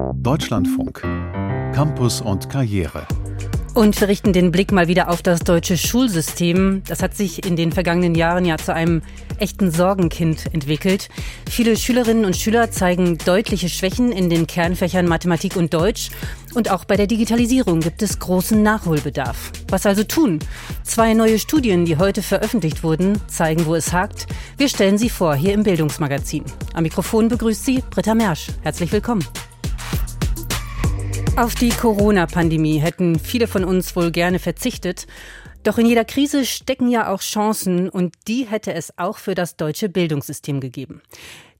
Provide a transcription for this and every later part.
Deutschlandfunk. Campus und Karriere. Und wir richten den Blick mal wieder auf das deutsche Schulsystem. Das hat sich in den vergangenen Jahren ja zu einem echten Sorgenkind entwickelt. Viele Schülerinnen und Schüler zeigen deutliche Schwächen in den Kernfächern Mathematik und Deutsch. Und auch bei der Digitalisierung gibt es großen Nachholbedarf. Was also tun? Zwei neue Studien, die heute veröffentlicht wurden, zeigen, wo es hakt. Wir stellen sie vor hier im Bildungsmagazin. Am Mikrofon begrüßt sie Britta Mersch. Herzlich willkommen. Auf die Corona-Pandemie hätten viele von uns wohl gerne verzichtet. Doch in jeder Krise stecken ja auch Chancen und die hätte es auch für das deutsche Bildungssystem gegeben.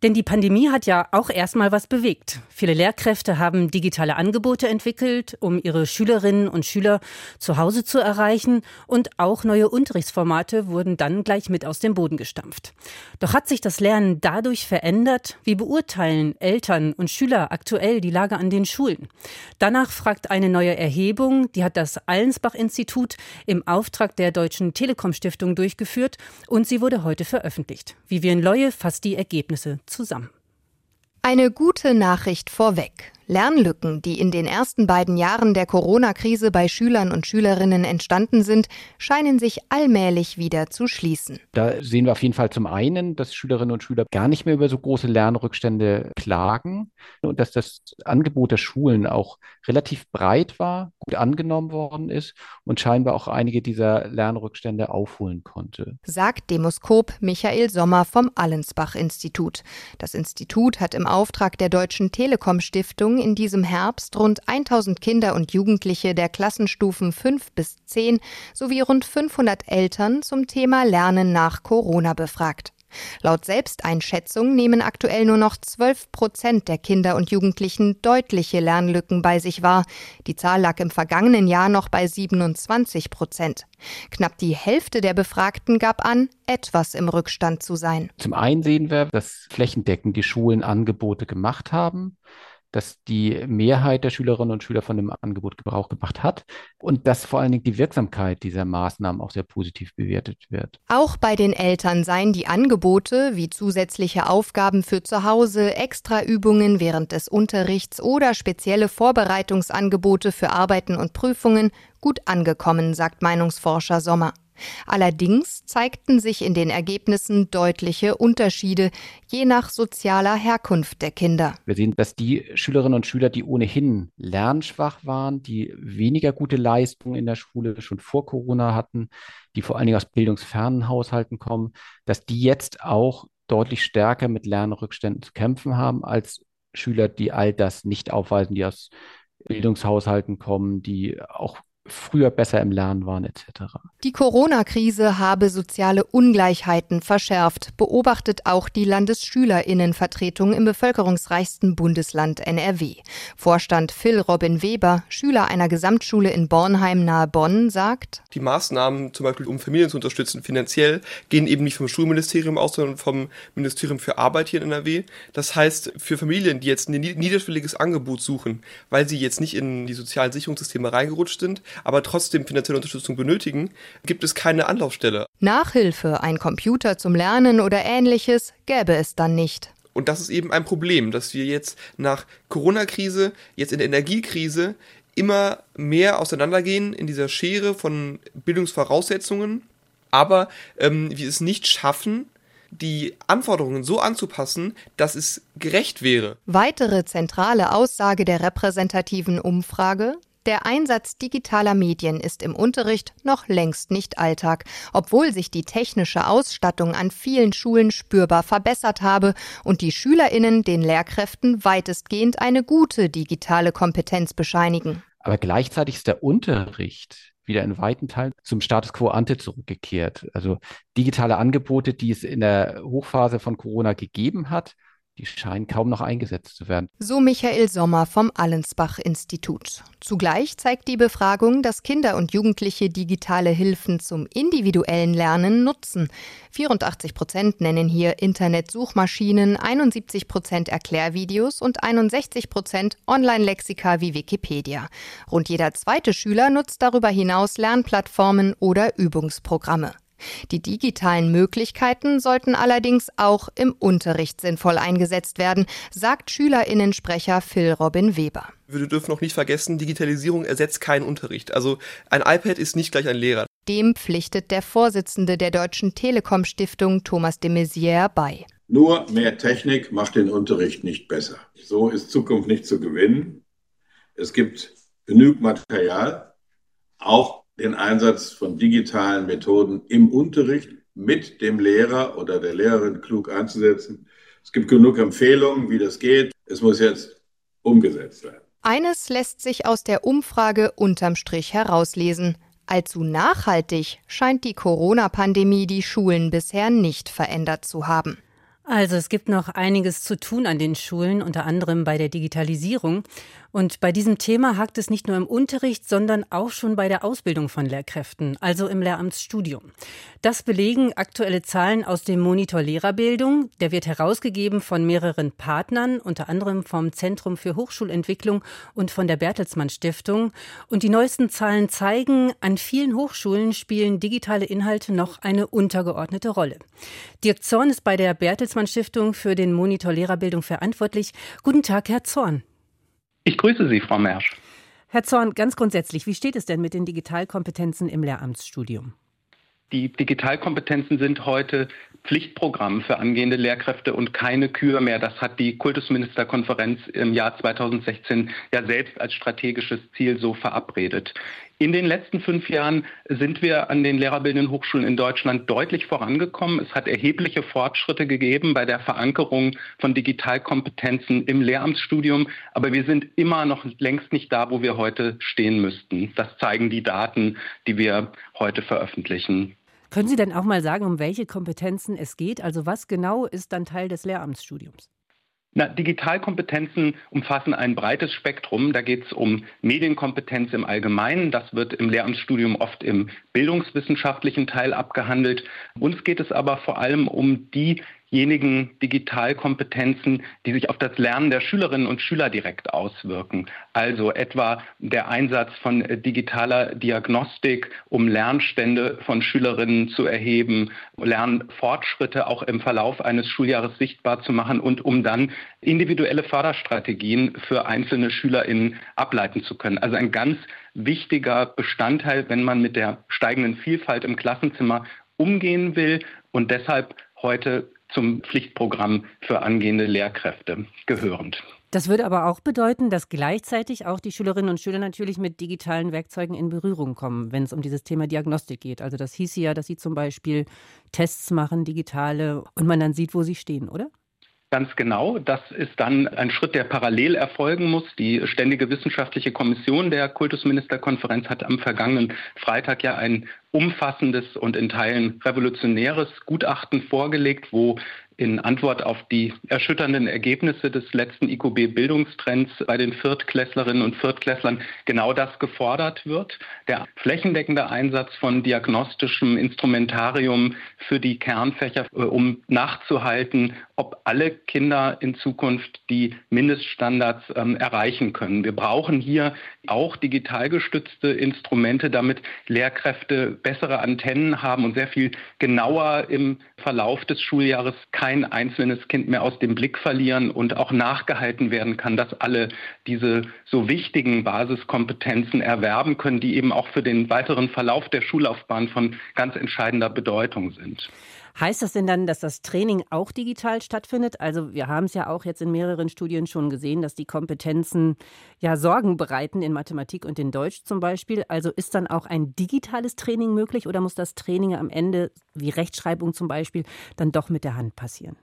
Denn die Pandemie hat ja auch erstmal was bewegt. Viele Lehrkräfte haben digitale Angebote entwickelt, um ihre Schülerinnen und Schüler zu Hause zu erreichen und auch neue Unterrichtsformate wurden dann gleich mit aus dem Boden gestampft. Doch hat sich das Lernen dadurch verändert? Wie beurteilen Eltern und Schüler aktuell die Lage an den Schulen? Danach fragt eine neue Erhebung, die hat das Allensbach-Institut im Auftrag der Deutschen Telekom Stiftung durchgeführt und sie wurde heute veröffentlicht. Vivian Leue fasst die Ergebnisse zusammen. Eine gute Nachricht vorweg. Lernlücken, die in den ersten beiden Jahren der Corona-Krise bei Schülern und Schülerinnen entstanden sind, scheinen sich allmählich wieder zu schließen. Da sehen wir auf jeden Fall zum einen, dass Schülerinnen und Schüler gar nicht mehr über so große Lernrückstände klagen und dass das Angebot der Schulen auch relativ breit war, gut angenommen worden ist und scheinbar auch einige dieser Lernrückstände aufholen konnte. Sagt Demoskop Michael Sommer vom Allensbach-Institut. Das Institut hat im Auftrag der Deutschen Telekom Stiftung in diesem Herbst rund 1000 Kinder und Jugendliche der Klassenstufen 5 bis 10 sowie rund 500 Eltern zum Thema Lernen nach Corona befragt. Laut Selbsteinschätzung nehmen aktuell nur noch 12 Prozent der Kinder und Jugendlichen deutliche Lernlücken bei sich wahr. Die Zahl lag im vergangenen Jahr noch bei 27 Prozent. Knapp die Hälfte der Befragten gab an, etwas im Rückstand zu sein. Zum einen sehen wir, dass flächendeckend die Schulen Angebote gemacht haben dass die Mehrheit der Schülerinnen und Schüler von dem Angebot Gebrauch gemacht hat und dass vor allen Dingen die Wirksamkeit dieser Maßnahmen auch sehr positiv bewertet wird. Auch bei den Eltern seien die Angebote wie zusätzliche Aufgaben für zu Hause, Extraübungen während des Unterrichts oder spezielle Vorbereitungsangebote für Arbeiten und Prüfungen gut angekommen, sagt Meinungsforscher Sommer. Allerdings zeigten sich in den Ergebnissen deutliche Unterschiede, je nach sozialer Herkunft der Kinder. Wir sehen, dass die Schülerinnen und Schüler, die ohnehin lernschwach waren, die weniger gute Leistungen in der Schule schon vor Corona hatten, die vor allen Dingen aus bildungsfernen Haushalten kommen, dass die jetzt auch deutlich stärker mit Lernrückständen zu kämpfen haben als Schüler, die all das nicht aufweisen, die aus Bildungshaushalten kommen, die auch früher besser im Lernen waren etc. Die Corona-Krise habe soziale Ungleichheiten verschärft, beobachtet auch die Landesschülerinnenvertretung im bevölkerungsreichsten Bundesland NRW. Vorstand Phil Robin Weber, Schüler einer Gesamtschule in Bornheim nahe Bonn, sagt, die Maßnahmen, zum Beispiel um Familien zu unterstützen, finanziell, gehen eben nicht vom Schulministerium aus, sondern vom Ministerium für Arbeit hier in NRW. Das heißt, für Familien, die jetzt ein niederschwelliges Angebot suchen, weil sie jetzt nicht in die sozialen Sicherungssysteme reingerutscht sind, aber trotzdem finanzielle Unterstützung benötigen, gibt es keine Anlaufstelle. Nachhilfe, ein Computer zum Lernen oder ähnliches gäbe es dann nicht. Und das ist eben ein Problem, dass wir jetzt nach Corona-Krise, jetzt in der Energiekrise immer mehr auseinandergehen in dieser Schere von Bildungsvoraussetzungen, aber ähm, wir es nicht schaffen, die Anforderungen so anzupassen, dass es gerecht wäre. Weitere zentrale Aussage der repräsentativen Umfrage der Einsatz digitaler Medien ist im Unterricht noch längst nicht Alltag, obwohl sich die technische Ausstattung an vielen Schulen spürbar verbessert habe und die Schülerinnen den Lehrkräften weitestgehend eine gute digitale Kompetenz bescheinigen. Aber gleichzeitig ist der Unterricht wieder in weiten Teilen zum Status quo ante zurückgekehrt. Also digitale Angebote, die es in der Hochphase von Corona gegeben hat, die scheinen kaum noch eingesetzt zu werden. So Michael Sommer vom Allensbach-Institut. Zugleich zeigt die Befragung, dass Kinder und Jugendliche digitale Hilfen zum individuellen Lernen nutzen. 84 Prozent nennen hier Internetsuchmaschinen, 71 Prozent Erklärvideos und 61 Prozent Online-Lexika wie Wikipedia. Rund jeder zweite Schüler nutzt darüber hinaus Lernplattformen oder Übungsprogramme. Die digitalen Möglichkeiten sollten allerdings auch im Unterricht sinnvoll eingesetzt werden, sagt Schülerinnensprecher Phil Robin Weber. Wir dürfen noch nicht vergessen, Digitalisierung ersetzt keinen Unterricht. Also ein iPad ist nicht gleich ein Lehrer. Dem pflichtet der Vorsitzende der Deutschen Telekom Stiftung Thomas de Maizière bei. Nur mehr Technik macht den Unterricht nicht besser. So ist Zukunft nicht zu gewinnen. Es gibt genügend Material, auch den Einsatz von digitalen Methoden im Unterricht mit dem Lehrer oder der Lehrerin klug einzusetzen. Es gibt genug Empfehlungen, wie das geht. Es muss jetzt umgesetzt werden. Eines lässt sich aus der Umfrage unterm Strich herauslesen. Allzu nachhaltig scheint die Corona-Pandemie die Schulen bisher nicht verändert zu haben. Also es gibt noch einiges zu tun an den Schulen, unter anderem bei der Digitalisierung. Und bei diesem Thema hakt es nicht nur im Unterricht, sondern auch schon bei der Ausbildung von Lehrkräften, also im Lehramtsstudium. Das belegen aktuelle Zahlen aus dem Monitor Lehrerbildung. Der wird herausgegeben von mehreren Partnern, unter anderem vom Zentrum für Hochschulentwicklung und von der Bertelsmann Stiftung. Und die neuesten Zahlen zeigen, an vielen Hochschulen spielen digitale Inhalte noch eine untergeordnete Rolle. Dirk Zorn ist bei der Bertelsmann Stiftung für den Monitor Lehrerbildung verantwortlich. Guten Tag, Herr Zorn. Ich grüße Sie, Frau Mersch. Herr Zorn, ganz grundsätzlich, wie steht es denn mit den Digitalkompetenzen im Lehramtsstudium? Die Digitalkompetenzen sind heute Pflichtprogramm für angehende Lehrkräfte und keine Kür mehr. Das hat die Kultusministerkonferenz im Jahr 2016 ja selbst als strategisches Ziel so verabredet. In den letzten fünf Jahren sind wir an den lehrerbildenden Hochschulen in Deutschland deutlich vorangekommen. Es hat erhebliche Fortschritte gegeben bei der Verankerung von Digitalkompetenzen im Lehramtsstudium. Aber wir sind immer noch längst nicht da, wo wir heute stehen müssten. Das zeigen die Daten, die wir heute veröffentlichen. Können Sie denn auch mal sagen, um welche Kompetenzen es geht? Also was genau ist dann Teil des Lehramtsstudiums? Na, Digitalkompetenzen umfassen ein breites Spektrum. Da geht es um Medienkompetenz im Allgemeinen. Das wird im Lehramtsstudium oft im bildungswissenschaftlichen Teil abgehandelt. Uns geht es aber vor allem um die diejenigen Digitalkompetenzen, die sich auf das Lernen der Schülerinnen und Schüler direkt auswirken. Also etwa der Einsatz von digitaler Diagnostik, um Lernstände von Schülerinnen zu erheben, Lernfortschritte auch im Verlauf eines Schuljahres sichtbar zu machen und um dann individuelle Förderstrategien für einzelne Schülerinnen ableiten zu können. Also ein ganz wichtiger Bestandteil, wenn man mit der steigenden Vielfalt im Klassenzimmer umgehen will und deshalb heute zum Pflichtprogramm für angehende Lehrkräfte gehörend. Das würde aber auch bedeuten, dass gleichzeitig auch die Schülerinnen und Schüler natürlich mit digitalen Werkzeugen in Berührung kommen, wenn es um dieses Thema Diagnostik geht. Also das hieße ja, dass sie zum Beispiel Tests machen, digitale, und man dann sieht, wo sie stehen, oder? Ganz genau. Das ist dann ein Schritt, der parallel erfolgen muss. Die Ständige Wissenschaftliche Kommission der Kultusministerkonferenz hat am vergangenen Freitag ja ein umfassendes und in Teilen revolutionäres Gutachten vorgelegt, wo in Antwort auf die erschütternden Ergebnisse des letzten IQB-Bildungstrends bei den Viertklässlerinnen und Viertklässlern genau das gefordert wird. Der flächendeckende Einsatz von diagnostischem Instrumentarium für die Kernfächer, äh, um nachzuhalten, ob alle Kinder in Zukunft die Mindeststandards ähm, erreichen können. Wir brauchen hier auch digital gestützte Instrumente, damit Lehrkräfte bessere Antennen haben und sehr viel genauer im Verlauf des Schuljahres kein einzelnes Kind mehr aus dem Blick verlieren und auch nachgehalten werden kann, dass alle diese so wichtigen Basiskompetenzen erwerben können, die eben auch für den weiteren Verlauf der Schullaufbahn von ganz entscheidender Bedeutung sind. Heißt das denn dann, dass das Training auch digital stattfindet? Also wir haben es ja auch jetzt in mehreren Studien schon gesehen, dass die Kompetenzen ja Sorgen bereiten in Mathematik und in Deutsch zum Beispiel. Also ist dann auch ein digitales Training möglich oder muss das Training am Ende, wie Rechtschreibung zum Beispiel, dann doch mit der Hand passieren?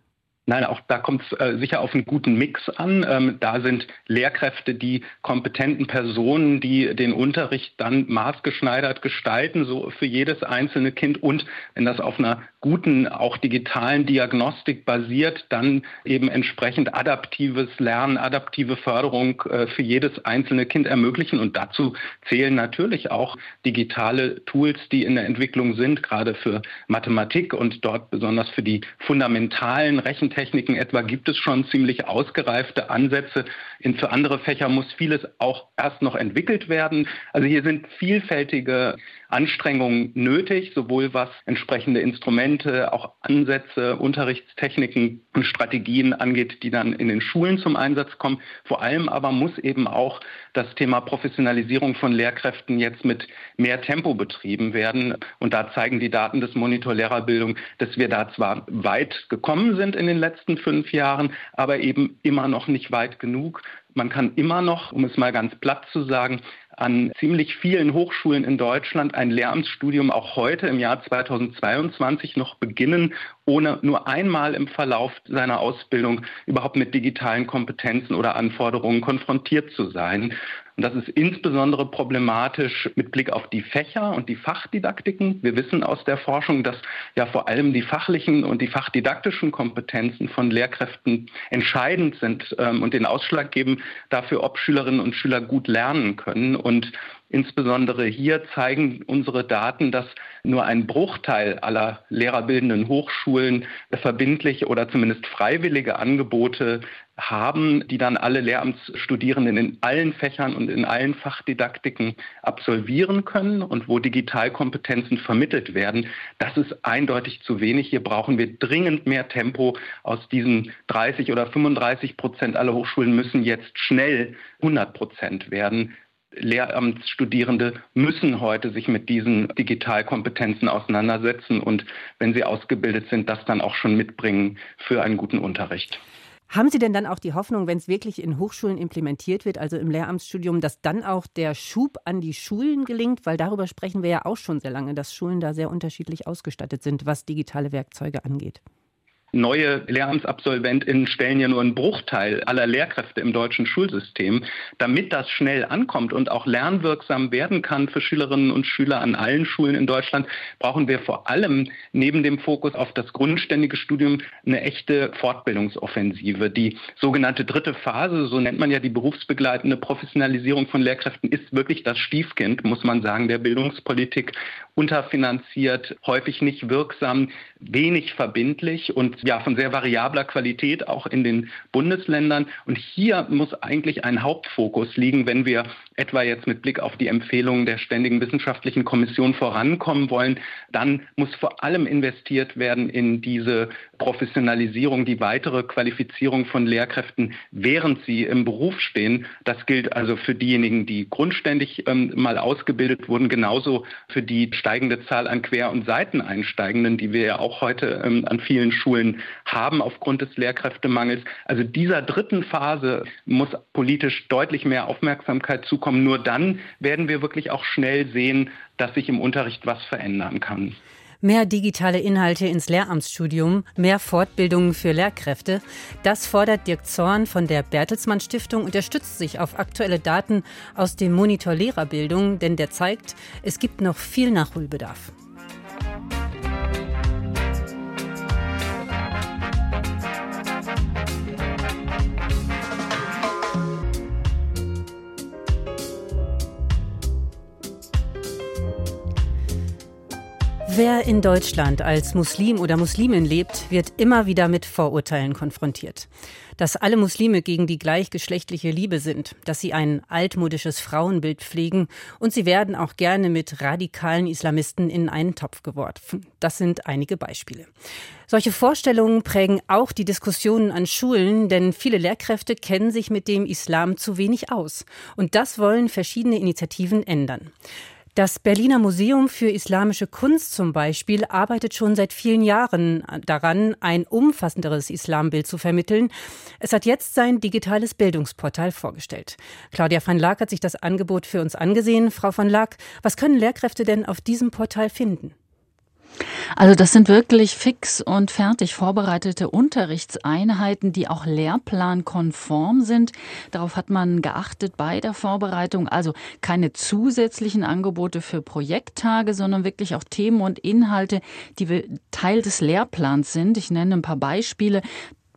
Nein, auch da kommt es äh, sicher auf einen guten Mix an. Ähm, da sind Lehrkräfte die kompetenten Personen, die den Unterricht dann maßgeschneidert gestalten, so für jedes einzelne Kind. Und wenn das auf einer guten, auch digitalen Diagnostik basiert, dann eben entsprechend adaptives Lernen, adaptive Förderung äh, für jedes einzelne Kind ermöglichen. Und dazu zählen natürlich auch digitale Tools, die in der Entwicklung sind, gerade für Mathematik und dort besonders für die fundamentalen Rechentechniken etwa gibt es schon ziemlich ausgereifte Ansätze. In, für andere Fächer muss vieles auch erst noch entwickelt werden. Also hier sind vielfältige Anstrengungen nötig, sowohl was entsprechende Instrumente, auch Ansätze, Unterrichtstechniken und Strategien angeht, die dann in den Schulen zum Einsatz kommen. Vor allem aber muss eben auch das Thema Professionalisierung von Lehrkräften jetzt mit mehr Tempo betrieben werden. Und da zeigen die Daten des Monitor Lehrerbildung, dass wir da zwar weit gekommen sind in den letzten fünf Jahren, aber eben immer noch nicht weit genug. Man kann immer noch, um es mal ganz platt zu sagen, an ziemlich vielen Hochschulen in Deutschland ein Lehramtsstudium auch heute im Jahr 2022 noch beginnen, ohne nur einmal im Verlauf seiner Ausbildung überhaupt mit digitalen Kompetenzen oder Anforderungen konfrontiert zu sein. Und das ist insbesondere problematisch mit Blick auf die Fächer und die Fachdidaktiken. Wir wissen aus der Forschung, dass ja vor allem die fachlichen und die fachdidaktischen Kompetenzen von Lehrkräften entscheidend sind ähm, und den Ausschlag geben dafür, ob Schülerinnen und Schüler gut lernen können. Und Insbesondere hier zeigen unsere Daten, dass nur ein Bruchteil aller lehrerbildenden Hochschulen verbindliche oder zumindest freiwillige Angebote haben, die dann alle Lehramtsstudierenden in allen Fächern und in allen Fachdidaktiken absolvieren können und wo Digitalkompetenzen vermittelt werden. Das ist eindeutig zu wenig. Hier brauchen wir dringend mehr Tempo. Aus diesen 30 oder 35 Prozent aller Hochschulen müssen jetzt schnell 100 Prozent werden. Lehramtsstudierende müssen heute sich mit diesen Digitalkompetenzen auseinandersetzen und wenn sie ausgebildet sind, das dann auch schon mitbringen für einen guten Unterricht. Haben Sie denn dann auch die Hoffnung, wenn es wirklich in Hochschulen implementiert wird, also im Lehramtsstudium, dass dann auch der Schub an die Schulen gelingt? Weil darüber sprechen wir ja auch schon sehr lange, dass Schulen da sehr unterschiedlich ausgestattet sind, was digitale Werkzeuge angeht neue Lehramtsabsolventinnen stellen ja nur einen Bruchteil aller Lehrkräfte im deutschen Schulsystem. Damit das schnell ankommt und auch lernwirksam werden kann für Schülerinnen und Schüler an allen Schulen in Deutschland, brauchen wir vor allem neben dem Fokus auf das grundständige Studium eine echte Fortbildungsoffensive. Die sogenannte dritte Phase, so nennt man ja die berufsbegleitende Professionalisierung von Lehrkräften, ist wirklich das Stiefkind, muss man sagen, der Bildungspolitik unterfinanziert, häufig nicht wirksam, wenig verbindlich und ja von sehr variabler Qualität auch in den Bundesländern. Und hier muss eigentlich ein Hauptfokus liegen, wenn wir etwa jetzt mit Blick auf die Empfehlungen der Ständigen Wissenschaftlichen Kommission vorankommen wollen, dann muss vor allem investiert werden in diese Professionalisierung, die weitere Qualifizierung von Lehrkräften, während sie im Beruf stehen. Das gilt also für diejenigen, die grundständig ähm, mal ausgebildet wurden, genauso für die steigende Zahl an Quer- und Seiteneinsteigenden, die wir ja auch heute ähm, an vielen Schulen haben aufgrund des Lehrkräftemangels. Also dieser dritten Phase muss politisch deutlich mehr Aufmerksamkeit zukommen. Nur dann werden wir wirklich auch schnell sehen, dass sich im Unterricht was verändern kann. Mehr digitale Inhalte ins Lehramtsstudium, mehr Fortbildungen für Lehrkräfte. Das fordert Dirk Zorn von der Bertelsmann Stiftung und er stützt sich auf aktuelle Daten aus dem Monitor Lehrerbildung, denn der zeigt, es gibt noch viel Nachholbedarf. Wer in Deutschland als Muslim oder Muslimin lebt, wird immer wieder mit Vorurteilen konfrontiert. Dass alle Muslime gegen die gleichgeschlechtliche Liebe sind, dass sie ein altmodisches Frauenbild pflegen und sie werden auch gerne mit radikalen Islamisten in einen Topf geworfen. Das sind einige Beispiele. Solche Vorstellungen prägen auch die Diskussionen an Schulen, denn viele Lehrkräfte kennen sich mit dem Islam zu wenig aus. Und das wollen verschiedene Initiativen ändern. Das Berliner Museum für Islamische Kunst zum Beispiel arbeitet schon seit vielen Jahren daran, ein umfassenderes Islambild zu vermitteln. Es hat jetzt sein digitales Bildungsportal vorgestellt. Claudia van Laak hat sich das Angebot für uns angesehen. Frau van Laak, was können Lehrkräfte denn auf diesem Portal finden? Also das sind wirklich fix und fertig vorbereitete Unterrichtseinheiten, die auch lehrplankonform sind. Darauf hat man geachtet bei der Vorbereitung. Also keine zusätzlichen Angebote für Projekttage, sondern wirklich auch Themen und Inhalte, die Teil des Lehrplans sind. Ich nenne ein paar Beispiele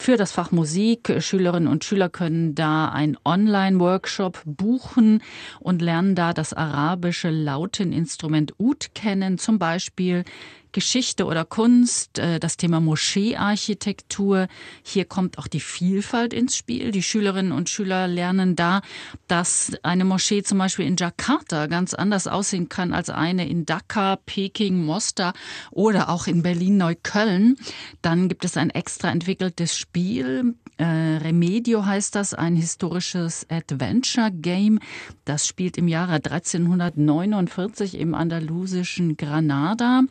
für das Fach Musik. Schülerinnen und Schüler können da einen Online-Workshop buchen und lernen da das arabische Lauteninstrument Ud kennen, zum Beispiel Geschichte oder Kunst, äh, das Thema Moscheearchitektur. Hier kommt auch die Vielfalt ins Spiel. Die Schülerinnen und Schüler lernen da, dass eine Moschee zum Beispiel in Jakarta ganz anders aussehen kann als eine in Dhaka, Peking, Mostar oder auch in Berlin-Neukölln. Dann gibt es ein extra entwickeltes Spiel. Äh, Remedio heißt das, ein historisches Adventure-Game. Das spielt im Jahre 1349 im andalusischen Granada.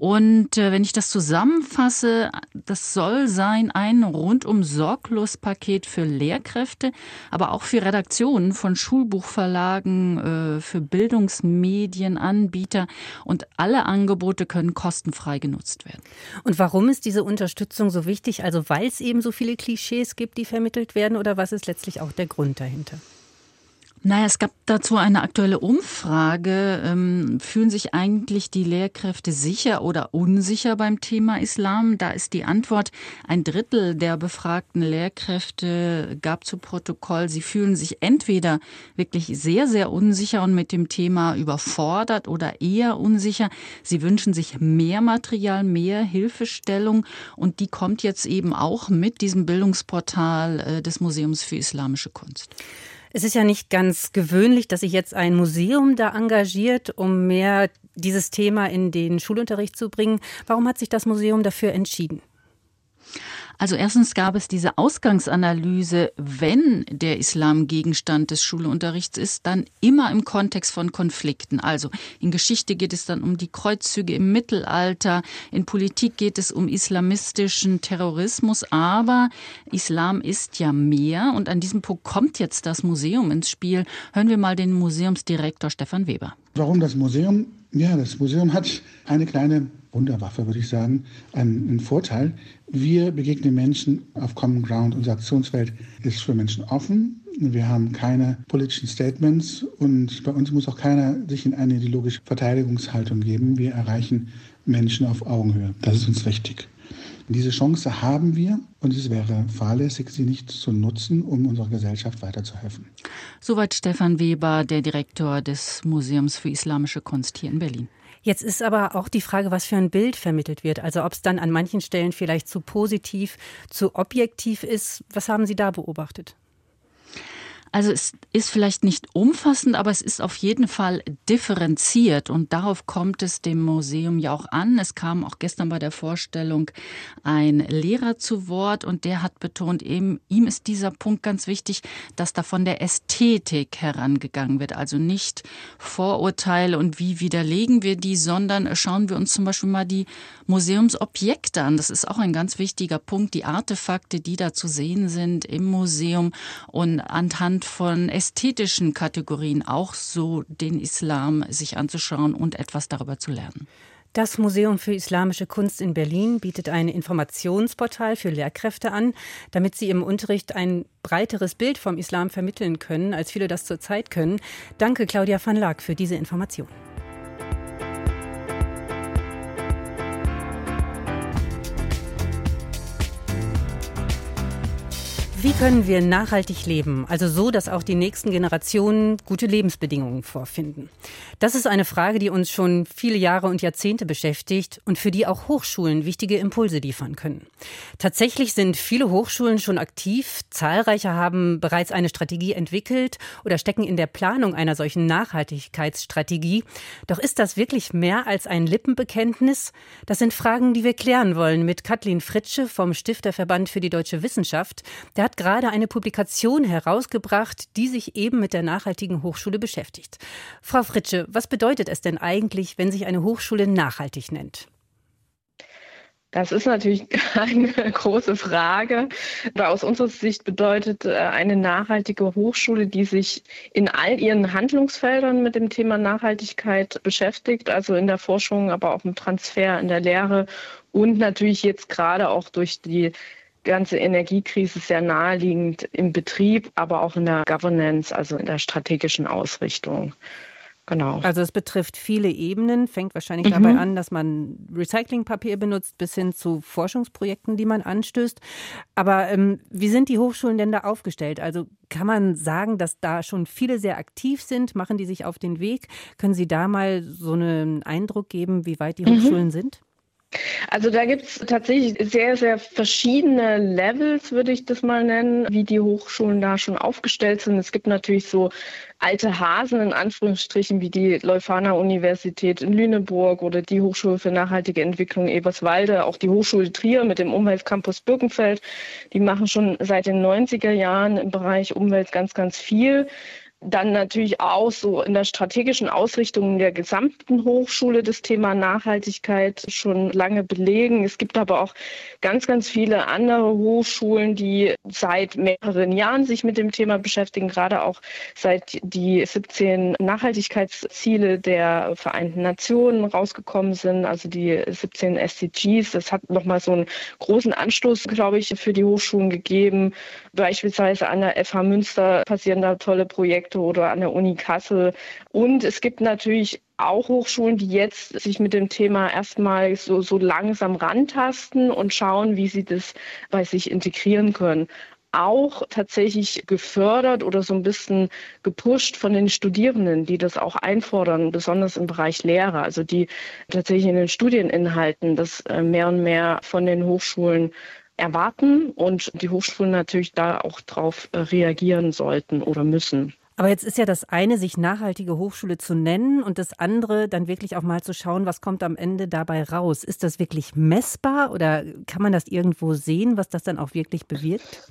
Und äh, wenn ich das zusammenfasse, das soll sein ein rundum sorglos Paket für Lehrkräfte, aber auch für Redaktionen von Schulbuchverlagen, äh, für Bildungsmedienanbieter und alle Angebote können kostenfrei genutzt werden. Und warum ist diese Unterstützung so wichtig? Also weil es eben so viele Klischees gibt, die vermittelt werden oder was ist letztlich auch der Grund dahinter? Naja, es gab dazu eine aktuelle Umfrage. Ähm, fühlen sich eigentlich die Lehrkräfte sicher oder unsicher beim Thema Islam? Da ist die Antwort, ein Drittel der befragten Lehrkräfte gab zu Protokoll, sie fühlen sich entweder wirklich sehr, sehr unsicher und mit dem Thema überfordert oder eher unsicher. Sie wünschen sich mehr Material, mehr Hilfestellung und die kommt jetzt eben auch mit diesem Bildungsportal äh, des Museums für Islamische Kunst. Es ist ja nicht ganz gewöhnlich, dass sich jetzt ein Museum da engagiert, um mehr dieses Thema in den Schulunterricht zu bringen. Warum hat sich das Museum dafür entschieden? Also erstens gab es diese Ausgangsanalyse, wenn der Islam Gegenstand des Schulunterrichts ist, dann immer im Kontext von Konflikten. Also in Geschichte geht es dann um die Kreuzzüge im Mittelalter, in Politik geht es um islamistischen Terrorismus, aber Islam ist ja mehr und an diesem Punkt kommt jetzt das Museum ins Spiel. Hören wir mal den Museumsdirektor Stefan Weber. Warum das Museum? Ja, das Museum hat eine kleine Wunderwaffe, würde ich sagen, einen, einen Vorteil. Wir begegnen Menschen auf Common Ground. Unser Aktionsfeld ist für Menschen offen. Wir haben keine politischen Statements und bei uns muss auch keiner sich in eine ideologische Verteidigungshaltung geben. Wir erreichen Menschen auf Augenhöhe. Das ist uns wichtig. Diese Chance haben wir und es wäre fahrlässig, sie nicht zu nutzen, um unserer Gesellschaft weiterzuhelfen. Soweit Stefan Weber, der Direktor des Museums für Islamische Kunst hier in Berlin. Jetzt ist aber auch die Frage, was für ein Bild vermittelt wird. Also ob es dann an manchen Stellen vielleicht zu positiv, zu objektiv ist. Was haben Sie da beobachtet? Also es ist vielleicht nicht umfassend, aber es ist auf jeden Fall differenziert und darauf kommt es dem Museum ja auch an. Es kam auch gestern bei der Vorstellung ein Lehrer zu Wort und der hat betont, eben, ihm ist dieser Punkt ganz wichtig, dass da von der Ästhetik herangegangen wird. Also nicht Vorurteile und wie widerlegen wir die, sondern schauen wir uns zum Beispiel mal die Museumsobjekte an. Das ist auch ein ganz wichtiger Punkt, die Artefakte, die da zu sehen sind im Museum und anhand anhand von ästhetischen Kategorien auch so den Islam sich anzuschauen und etwas darüber zu lernen. Das Museum für Islamische Kunst in Berlin bietet ein Informationsportal für Lehrkräfte an, damit sie im Unterricht ein breiteres Bild vom Islam vermitteln können, als viele das zurzeit können. Danke, Claudia van Laak, für diese Information. Wie können wir nachhaltig leben, also so, dass auch die nächsten Generationen gute Lebensbedingungen vorfinden? Das ist eine Frage, die uns schon viele Jahre und Jahrzehnte beschäftigt und für die auch Hochschulen wichtige Impulse liefern können. Tatsächlich sind viele Hochschulen schon aktiv, zahlreiche haben bereits eine Strategie entwickelt oder stecken in der Planung einer solchen Nachhaltigkeitsstrategie. Doch ist das wirklich mehr als ein Lippenbekenntnis? Das sind Fragen, die wir klären wollen mit Kathleen Fritsche vom Stifterverband für die deutsche Wissenschaft. Der hat gerade eine Publikation herausgebracht, die sich eben mit der nachhaltigen Hochschule beschäftigt. Frau Fritsche, was bedeutet es denn eigentlich, wenn sich eine Hochschule nachhaltig nennt? Das ist natürlich eine große Frage. Aus unserer Sicht bedeutet äh, eine nachhaltige Hochschule, die sich in all ihren Handlungsfeldern mit dem Thema Nachhaltigkeit beschäftigt, also in der Forschung, aber auch im Transfer, in der Lehre und natürlich jetzt gerade auch durch die ganze Energiekrise sehr naheliegend im Betrieb, aber auch in der Governance, also in der strategischen Ausrichtung. Genau. Also es betrifft viele Ebenen, fängt wahrscheinlich mhm. dabei an, dass man Recyclingpapier benutzt, bis hin zu Forschungsprojekten, die man anstößt. Aber ähm, wie sind die Hochschulen denn da aufgestellt? Also kann man sagen, dass da schon viele sehr aktiv sind? Machen die sich auf den Weg? Können Sie da mal so einen Eindruck geben, wie weit die mhm. Hochschulen sind? Also da gibt es tatsächlich sehr, sehr verschiedene Levels, würde ich das mal nennen, wie die Hochschulen da schon aufgestellt sind. Es gibt natürlich so alte Hasen in Anführungsstrichen wie die Leuphana Universität in Lüneburg oder die Hochschule für nachhaltige Entwicklung Eberswalde, auch die Hochschule Trier mit dem Umweltcampus Birkenfeld. Die machen schon seit den 90er Jahren im Bereich Umwelt ganz, ganz viel dann natürlich auch so in der strategischen Ausrichtung der gesamten Hochschule das Thema Nachhaltigkeit schon lange belegen. Es gibt aber auch ganz, ganz viele andere Hochschulen, die seit mehreren Jahren sich mit dem Thema beschäftigen, gerade auch seit die 17 Nachhaltigkeitsziele der Vereinten Nationen rausgekommen sind, also die 17 SDGs. Das hat nochmal so einen großen Anstoß, glaube ich, für die Hochschulen gegeben. Beispielsweise an der FH Münster passieren da tolle Projekte Projekte oder an der Uni Kassel. Und es gibt natürlich auch Hochschulen, die jetzt sich mit dem Thema erstmal so, so langsam rantasten und schauen, wie sie das bei sich integrieren können auch tatsächlich gefördert oder so ein bisschen gepusht von den Studierenden, die das auch einfordern, besonders im Bereich Lehre, also die tatsächlich in den Studieninhalten das äh, mehr und mehr von den Hochschulen erwarten und die Hochschulen natürlich da auch drauf äh, reagieren sollten oder müssen. Aber jetzt ist ja das eine, sich nachhaltige Hochschule zu nennen und das andere dann wirklich auch mal zu schauen, was kommt am Ende dabei raus. Ist das wirklich messbar oder kann man das irgendwo sehen, was das dann auch wirklich bewirkt?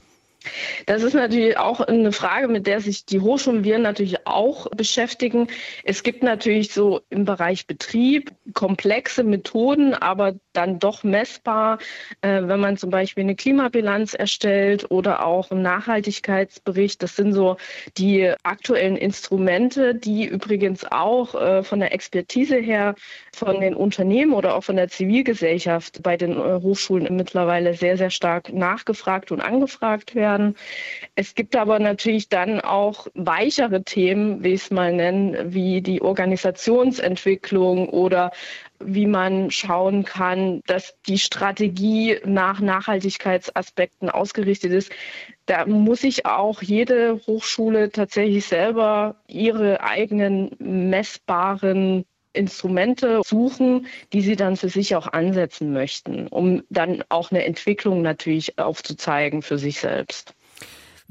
Das ist natürlich auch eine Frage, mit der sich die Hochschulen wir natürlich auch beschäftigen. Es gibt natürlich so im Bereich Betrieb komplexe Methoden, aber dann doch messbar, äh, wenn man zum Beispiel eine Klimabilanz erstellt oder auch einen Nachhaltigkeitsbericht. Das sind so die aktuellen Instrumente, die übrigens auch äh, von der Expertise her von den Unternehmen oder auch von der Zivilgesellschaft bei den äh, Hochschulen mittlerweile sehr, sehr stark nachgefragt und angefragt werden. Es gibt aber natürlich dann auch weichere Themen, wie ich es mal nenne, wie die Organisationsentwicklung oder wie man schauen kann, dass die Strategie nach Nachhaltigkeitsaspekten ausgerichtet ist. Da muss sich auch jede Hochschule tatsächlich selber ihre eigenen messbaren Instrumente suchen, die sie dann für sich auch ansetzen möchten, um dann auch eine Entwicklung natürlich aufzuzeigen für sich selbst.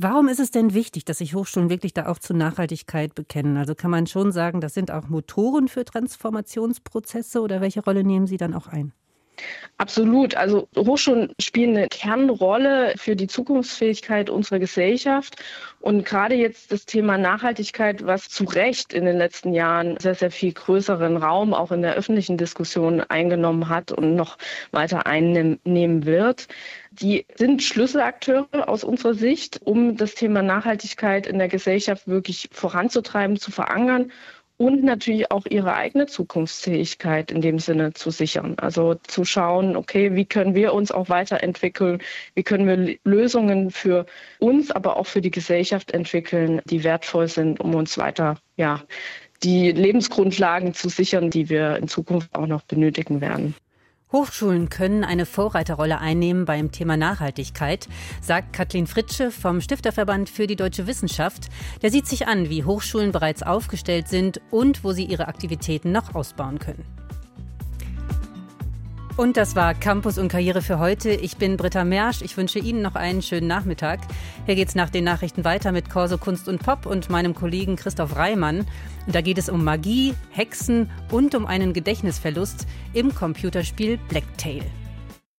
Warum ist es denn wichtig, dass sich Hochschulen wirklich da auch zur Nachhaltigkeit bekennen? Also kann man schon sagen, das sind auch Motoren für Transformationsprozesse oder welche Rolle nehmen Sie dann auch ein? Absolut. Also Hochschulen spielen eine Kernrolle für die Zukunftsfähigkeit unserer Gesellschaft. Und gerade jetzt das Thema Nachhaltigkeit, was zu Recht in den letzten Jahren sehr, sehr viel größeren Raum auch in der öffentlichen Diskussion eingenommen hat und noch weiter einnehmen wird, die sind Schlüsselakteure aus unserer Sicht, um das Thema Nachhaltigkeit in der Gesellschaft wirklich voranzutreiben, zu verankern und natürlich auch ihre eigene Zukunftsfähigkeit in dem Sinne zu sichern. Also zu schauen, okay, wie können wir uns auch weiterentwickeln, wie können wir Lösungen für uns, aber auch für die Gesellschaft entwickeln, die wertvoll sind, um uns weiter, ja, die Lebensgrundlagen zu sichern, die wir in Zukunft auch noch benötigen werden. Hochschulen können eine Vorreiterrolle einnehmen beim Thema Nachhaltigkeit, sagt Kathleen Fritsche vom Stifterverband für die deutsche Wissenschaft. Der sieht sich an, wie Hochschulen bereits aufgestellt sind und wo sie ihre Aktivitäten noch ausbauen können. Und das war Campus und Karriere für heute. Ich bin Britta Mersch. Ich wünsche Ihnen noch einen schönen Nachmittag. Hier geht's nach den Nachrichten weiter mit Corso Kunst und Pop und meinem Kollegen Christoph Reimann. Und da geht es um Magie, Hexen und um einen Gedächtnisverlust im Computerspiel Blacktail.